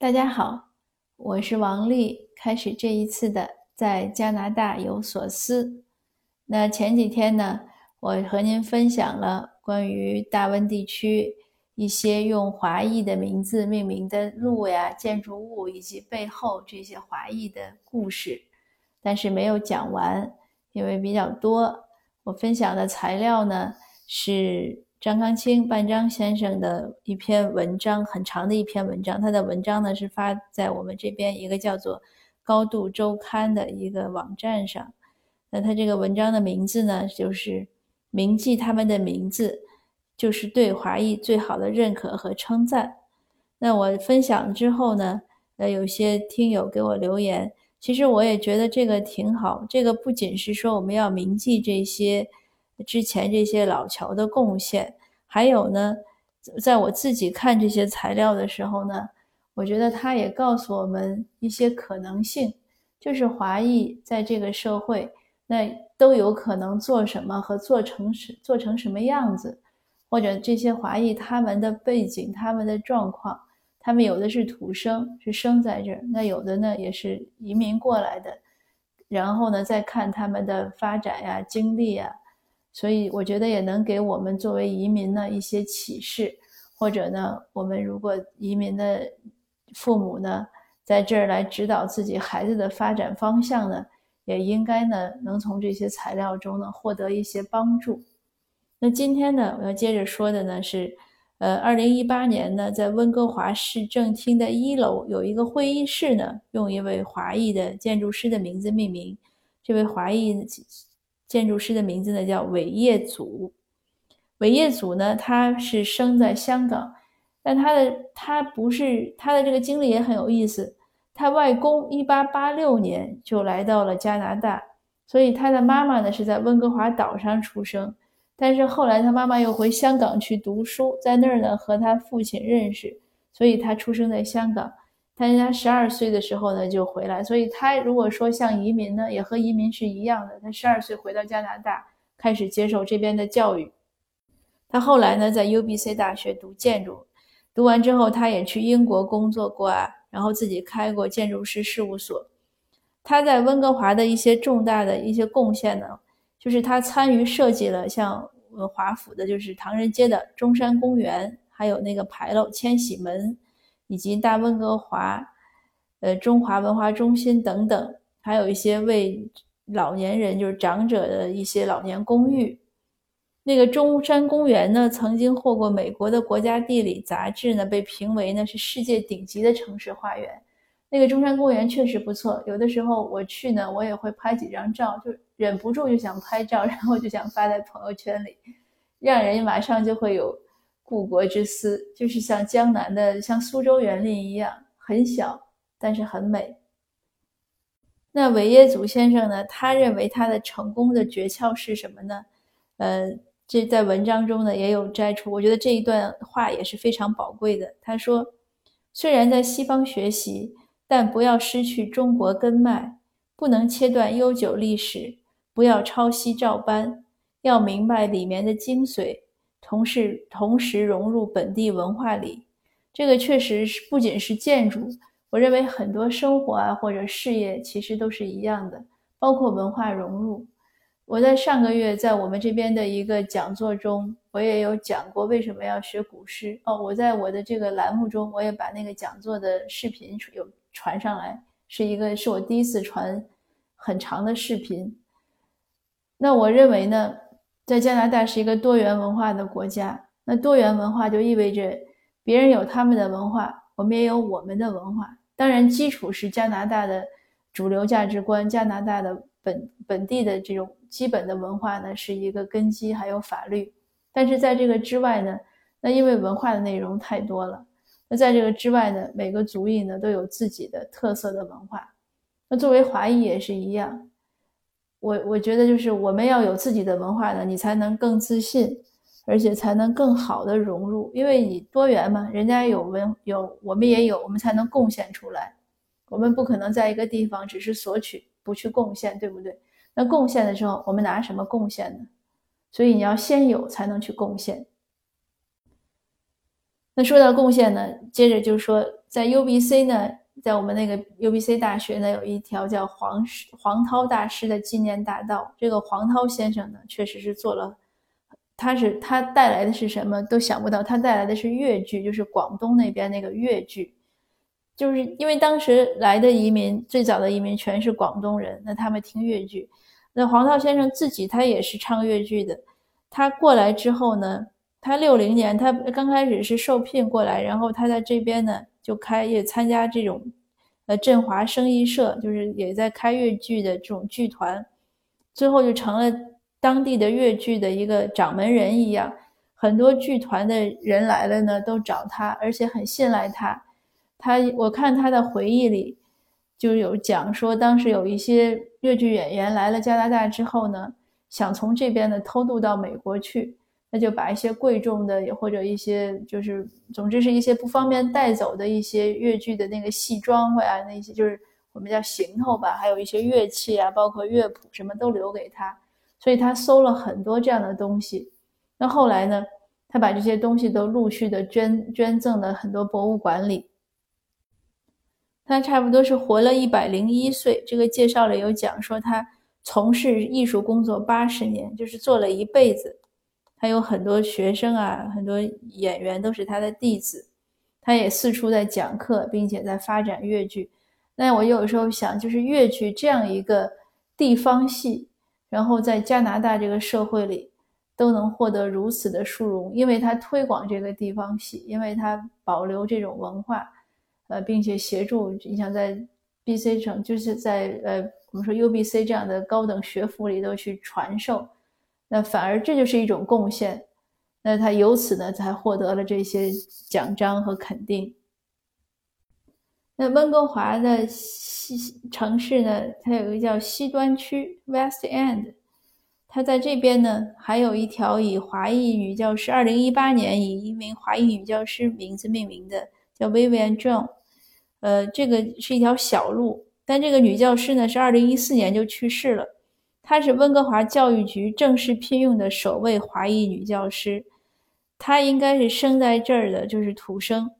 大家好，我是王丽。开始这一次的在加拿大有所思。那前几天呢，我和您分享了关于大温地区一些用华裔的名字命名的路呀、建筑物以及背后这些华裔的故事，但是没有讲完，因为比较多。我分享的材料呢是。张康清半张先生的一篇文章，很长的一篇文章。他的文章呢是发在我们这边一个叫做《高度周刊》的一个网站上。那他这个文章的名字呢，就是铭记他们的名字，就是对华裔最好的认可和称赞。那我分享之后呢，呃，有些听友给我留言，其实我也觉得这个挺好。这个不仅是说我们要铭记这些。之前这些老桥的贡献，还有呢，在我自己看这些材料的时候呢，我觉得他也告诉我们一些可能性，就是华裔在这个社会，那都有可能做什么和做成什做成什么样子，或者这些华裔他们的背景、他们的状况，他们有的是土生，是生在这儿，那有的呢也是移民过来的，然后呢再看他们的发展呀、经历呀。所以我觉得也能给我们作为移民呢一些启示，或者呢，我们如果移民的父母呢在这儿来指导自己孩子的发展方向呢，也应该呢能从这些材料中呢获得一些帮助。那今天呢我要接着说的呢是，呃，二零一八年呢在温哥华市政厅的一楼有一个会议室呢，用一位华裔的建筑师的名字命名，这位华裔。建筑师的名字呢叫韦业祖，韦业祖呢他是生在香港，但他的他不是他的这个经历也很有意思。他外公一八八六年就来到了加拿大，所以他的妈妈呢是在温哥华岛上出生，但是后来他妈妈又回香港去读书，在那儿呢和他父亲认识，所以他出生在香港。他应该十二岁的时候呢就回来，所以他如果说像移民呢，也和移民是一样的。他十二岁回到加拿大，开始接受这边的教育。他后来呢在 UBC 大学读建筑，读完之后他也去英国工作过啊，然后自己开过建筑师事务所。他在温哥华的一些重大的一些贡献呢，就是他参与设计了像呃华府的，就是唐人街的中山公园，还有那个牌楼千禧门。以及大温哥华，呃，中华文化中心等等，还有一些为老年人，就是长者的一些老年公寓。那个中山公园呢，曾经获过美国的国家地理杂志呢，被评为呢是世界顶级的城市花园。那个中山公园确实不错，有的时候我去呢，我也会拍几张照，就忍不住就想拍照，然后就想发在朋友圈里，让人马上就会有。故国之思就是像江南的，像苏州园林一样，很小，但是很美。那韦业祖先生呢？他认为他的成功的诀窍是什么呢？呃，这在文章中呢也有摘出。我觉得这一段话也是非常宝贵的。他说：“虽然在西方学习，但不要失去中国根脉，不能切断悠久历史，不要抄袭照搬，要明白里面的精髓。”同时，同时融入本地文化里，这个确实是不仅是建筑，我认为很多生活啊或者事业其实都是一样的，包括文化融入。我在上个月在我们这边的一个讲座中，我也有讲过为什么要学古诗哦。我在我的这个栏目中，我也把那个讲座的视频有传上来，是一个是我第一次传很长的视频。那我认为呢？在加拿大是一个多元文化的国家，那多元文化就意味着别人有他们的文化，我们也有我们的文化。当然，基础是加拿大的主流价值观，加拿大的本本地的这种基本的文化呢是一个根基，还有法律。但是在这个之外呢，那因为文化的内容太多了，那在这个之外呢，每个族裔呢都有自己的特色的文化。那作为华裔也是一样。我我觉得就是我们要有自己的文化呢，你才能更自信，而且才能更好的融入。因为你多元嘛，人家有文有，我们也有，我们才能贡献出来。我们不可能在一个地方只是索取，不去贡献，对不对？那贡献的时候，我们拿什么贡献呢？所以你要先有，才能去贡献。那说到贡献呢，接着就是说在 UBC 呢，在我们那个 UBC 大学呢，有一条叫黄师黄涛大师的纪念大道。这个黄涛先生呢，确实是做了，他是他带来的是什么都想不到，他带来的是粤剧，就是广东那边那个粤剧，就是因为当时来的移民最早的移民全是广东人，那他们听粤剧。那黄涛先生自己他也是唱粤剧的，他过来之后呢。他六零年，他刚开始是受聘过来，然后他在这边呢就开也参加这种，呃振华生意社，就是也在开粤剧的这种剧团，最后就成了当地的粤剧的一个掌门人一样。很多剧团的人来了呢，都找他，而且很信赖他。他我看他的回忆里就有讲说，当时有一些粤剧演员来了加拿大之后呢，想从这边呢偷渡到美国去。那就把一些贵重的，或者一些就是，总之是一些不方便带走的一些越剧的那个戏装啊，那些就是我们叫行头吧，还有一些乐器啊，包括乐谱什么都留给他，所以他搜了很多这样的东西。那后来呢，他把这些东西都陆续的捐捐赠了很多博物馆里。他差不多是活了一百零一岁，这个介绍里有讲说他从事艺术工作八十年，就是做了一辈子。他有很多学生啊，很多演员都是他的弟子，他也四处在讲课，并且在发展越剧。那我有时候想，就是越剧这样一个地方戏，然后在加拿大这个社会里都能获得如此的殊荣，因为他推广这个地方戏，因为他保留这种文化，呃，并且协助你想在 B.C 城，就是在呃我们说 U.B.C 这样的高等学府里头去传授。那反而这就是一种贡献，那他由此呢才获得了这些奖章和肯定。那温哥华的西城市呢，它有一个叫西端区 （West End），它在这边呢还有一条以华裔女教师，二零一八年以一名华裔女教师名字命名的，叫 Vivian John。呃，这个是一条小路，但这个女教师呢是二零一四年就去世了。她是温哥华教育局正式聘用的首位华裔女教师，她应该是生在这儿的，就是土生。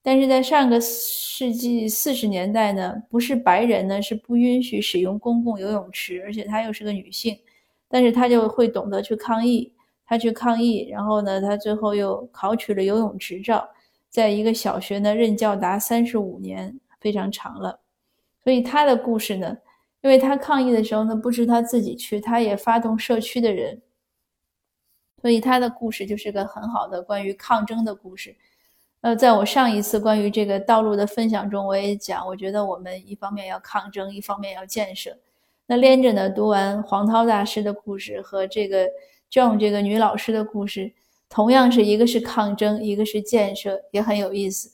但是在上个世纪四十年代呢，不是白人呢是不允许使用公共游泳池，而且她又是个女性，但是她就会懂得去抗议，她去抗议，然后呢，她最后又考取了游泳执照，在一个小学呢任教达三十五年，非常长了。所以她的故事呢。因为他抗议的时候呢，不是他自己去，他也发动社区的人，所以他的故事就是个很好的关于抗争的故事。呃，在我上一次关于这个道路的分享中，我也讲，我觉得我们一方面要抗争，一方面要建设。那连着呢，读完黄涛大师的故事和这个 John 这个女老师的故事，同样是一个是抗争，一个是建设，也很有意思。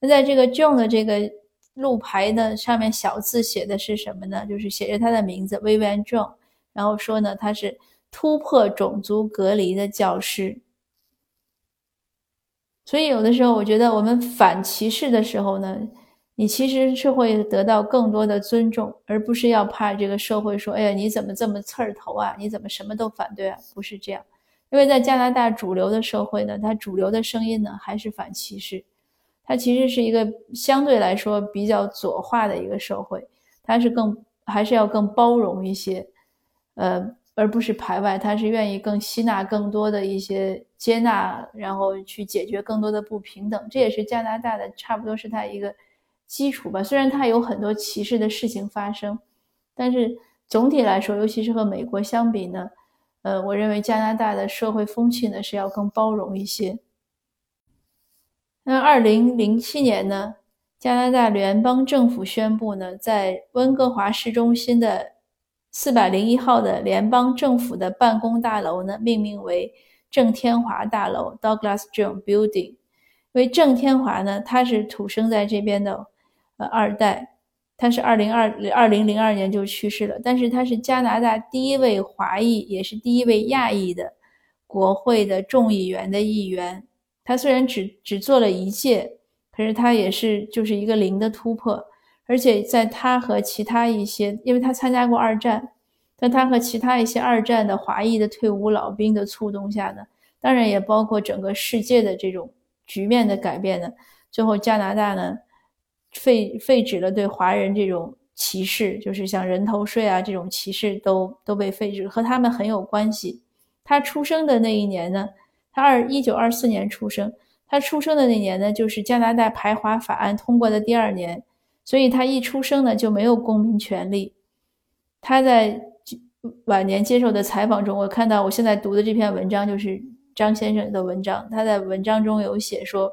那在这个 John 的这个。路牌的，上面小字写的是什么呢？就是写着他的名字 Vivian John，然后说呢，他是突破种族隔离的教师。所以有的时候，我觉得我们反歧视的时候呢，你其实是会得到更多的尊重，而不是要怕这个社会说：“哎呀，你怎么这么刺儿头啊？你怎么什么都反对啊？”不是这样，因为在加拿大主流的社会呢，它主流的声音呢还是反歧视。它其实是一个相对来说比较左化的一个社会，它是更还是要更包容一些，呃，而不是排外，它是愿意更吸纳更多的一些接纳，然后去解决更多的不平等。这也是加拿大的差不多是它一个基础吧。虽然它有很多歧视的事情发生，但是总体来说，尤其是和美国相比呢，呃，我认为加拿大的社会风气呢是要更包容一些。那二零零七年呢，加拿大联邦政府宣布呢，在温哥华市中心的四百零一号的联邦政府的办公大楼呢，命名为郑天华大楼 （Douglas John Building）。因为郑天华呢，他是土生在这边的，呃，二代，他是二零二二零零二年就去世了，但是他是加拿大第一位华裔，也是第一位亚裔的国会的众议员的议员。他虽然只只做了一届，可是他也是就是一个零的突破，而且在他和其他一些，因为他参加过二战，在他和其他一些二战的华裔的退伍老兵的触动下呢，当然也包括整个世界的这种局面的改变呢，最后加拿大呢废废止了对华人这种歧视，就是像人头税啊这种歧视都都被废止，和他们很有关系。他出生的那一年呢，他二一九二四年出生，他出生的那年呢，就是加拿大排华法案通过的第二年，所以他一出生呢就没有公民权利。他在晚年接受的采访中，我看到我现在读的这篇文章就是张先生的文章。他在文章中有写说，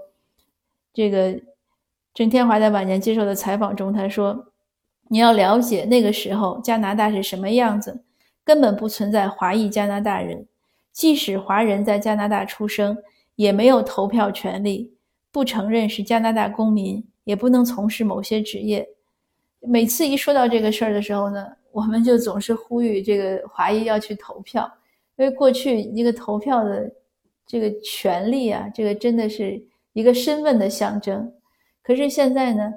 这个郑天华在晚年接受的采访中，他说：“你要了解那个时候加拿大是什么样子，根本不存在华裔加拿大人，即使华人在加拿大出生，也没有投票权利，不承认是加拿大公民，也不能从事某些职业。每次一说到这个事儿的时候呢。”我们就总是呼吁这个华裔要去投票，因为过去一个投票的这个权利啊，这个真的是一个身份的象征。可是现在呢，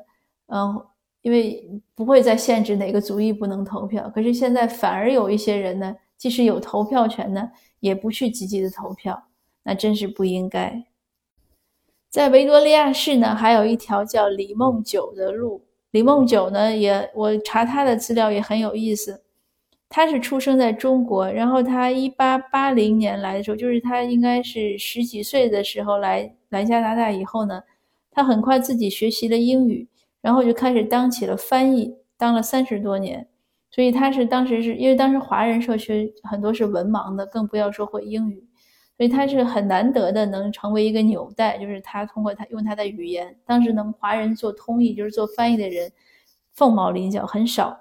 嗯，因为不会再限制哪个族裔不能投票，可是现在反而有一些人呢，即使有投票权呢，也不去积极的投票，那真是不应该。在维多利亚市呢，还有一条叫李梦九的路。李梦九呢，也我查他的资料也很有意思。他是出生在中国，然后他一八八零年来的时候，就是他应该是十几岁的时候来来加拿大以后呢，他很快自己学习了英语，然后就开始当起了翻译，当了三十多年。所以他是当时是因为当时华人社区很多是文盲的，更不要说会英语。所以他是很难得的，能成为一个纽带，就是他通过他用他的语言，当时能华人做通译，就是做翻译的人凤毛麟角，很少。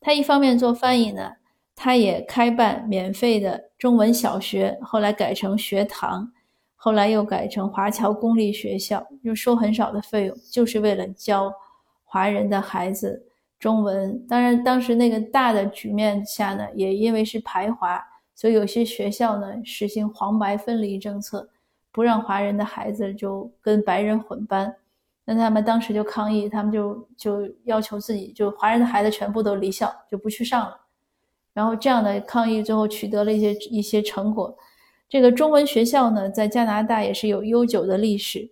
他一方面做翻译呢，他也开办免费的中文小学，后来改成学堂，后来又改成华侨公立学校，就收很少的费用，就是为了教华人的孩子中文。当然，当时那个大的局面下呢，也因为是排华。所以有些学校呢实行黄白分离政策，不让华人的孩子就跟白人混班。那他们当时就抗议，他们就就要求自己就华人的孩子全部都离校，就不去上了。然后这样的抗议最后取得了一些一些成果。这个中文学校呢，在加拿大也是有悠久的历史，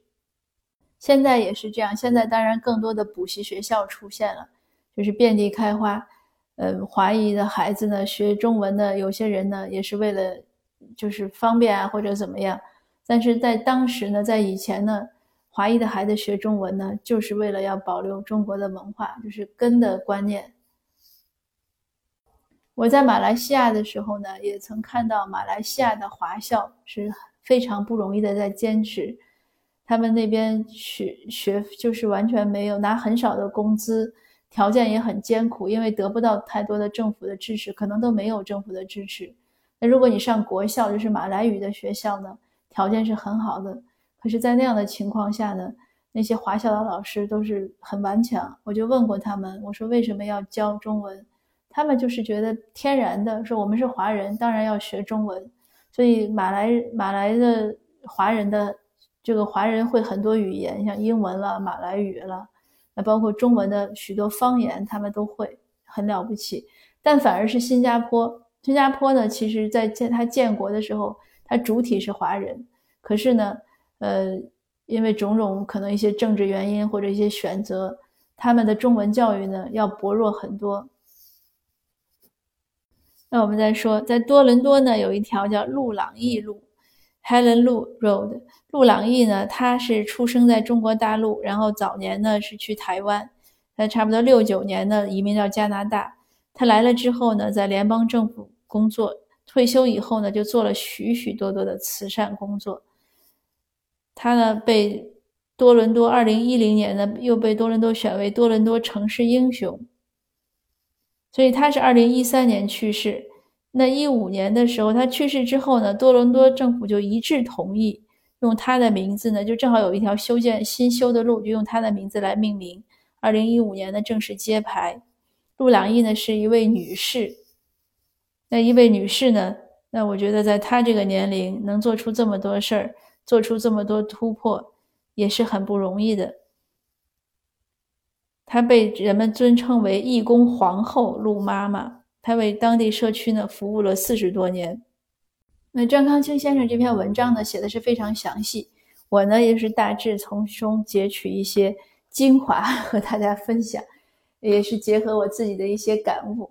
现在也是这样。现在当然更多的补习学校出现了，就是遍地开花。呃，华裔的孩子呢，学中文的有些人呢，也是为了就是方便啊，或者怎么样。但是在当时呢，在以前呢，华裔的孩子学中文呢，就是为了要保留中国的文化，就是根的观念。我在马来西亚的时候呢，也曾看到马来西亚的华校是非常不容易的在坚持，他们那边学学就是完全没有拿很少的工资。条件也很艰苦，因为得不到太多的政府的支持，可能都没有政府的支持。那如果你上国校，就是马来语的学校呢，条件是很好的。可是，在那样的情况下呢，那些华校的老师都是很顽强。我就问过他们，我说为什么要教中文？他们就是觉得天然的，说我们是华人，当然要学中文。所以马来马来的华人的这个华人会很多语言，像英文了、马来语了。那包括中文的许多方言，他们都会很了不起。但反而是新加坡，新加坡呢，其实在建它建国的时候，它主体是华人，可是呢，呃，因为种种可能一些政治原因或者一些选择，他们的中文教育呢要薄弱很多。那我们再说，在多伦多呢，有一条叫路朗义路。Helen Lu Road，陆朗义呢，他是出生在中国大陆，然后早年呢是去台湾，他差不多六九年呢移民到加拿大。他来了之后呢，在联邦政府工作，退休以后呢就做了许许多多的慈善工作。他呢被多伦多二零一零年呢又被多伦多选为多伦多城市英雄，所以他是二零一三年去世。那一五年的时候，他去世之后呢，多伦多政府就一致同意用他的名字呢，就正好有一条修建新修的路，就用他的名字来命名。二零一五年呢，正式揭牌。陆朗义呢是一位女士，那一位女士呢，那我觉得在她这个年龄能做出这么多事儿，做出这么多突破，也是很不容易的。她被人们尊称为“义工皇后”陆妈妈。他为当地社区呢服务了四十多年。那张康清先生这篇文章呢写的是非常详细，我呢也是大致从中截取一些精华 和大家分享，也是结合我自己的一些感悟。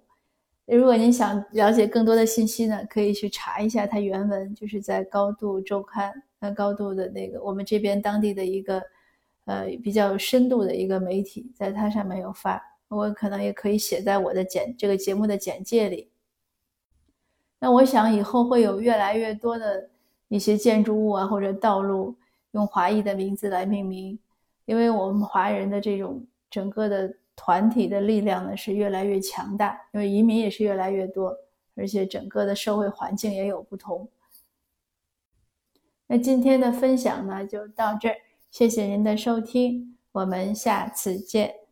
如果您想了解更多的信息呢，可以去查一下它原文，就是在高度周刊，呃，高度的那个我们这边当地的一个，呃，比较有深度的一个媒体，在它上面有发，我可能也可以写在我的简这个节目的简介里。那我想以后会有越来越多的一些建筑物啊或者道路用华裔的名字来命名，因为我们华人的这种整个的团体的力量呢是越来越强大，因为移民也是越来越多，而且整个的社会环境也有不同。那今天的分享呢就到这儿，谢谢您的收听，我们下次见。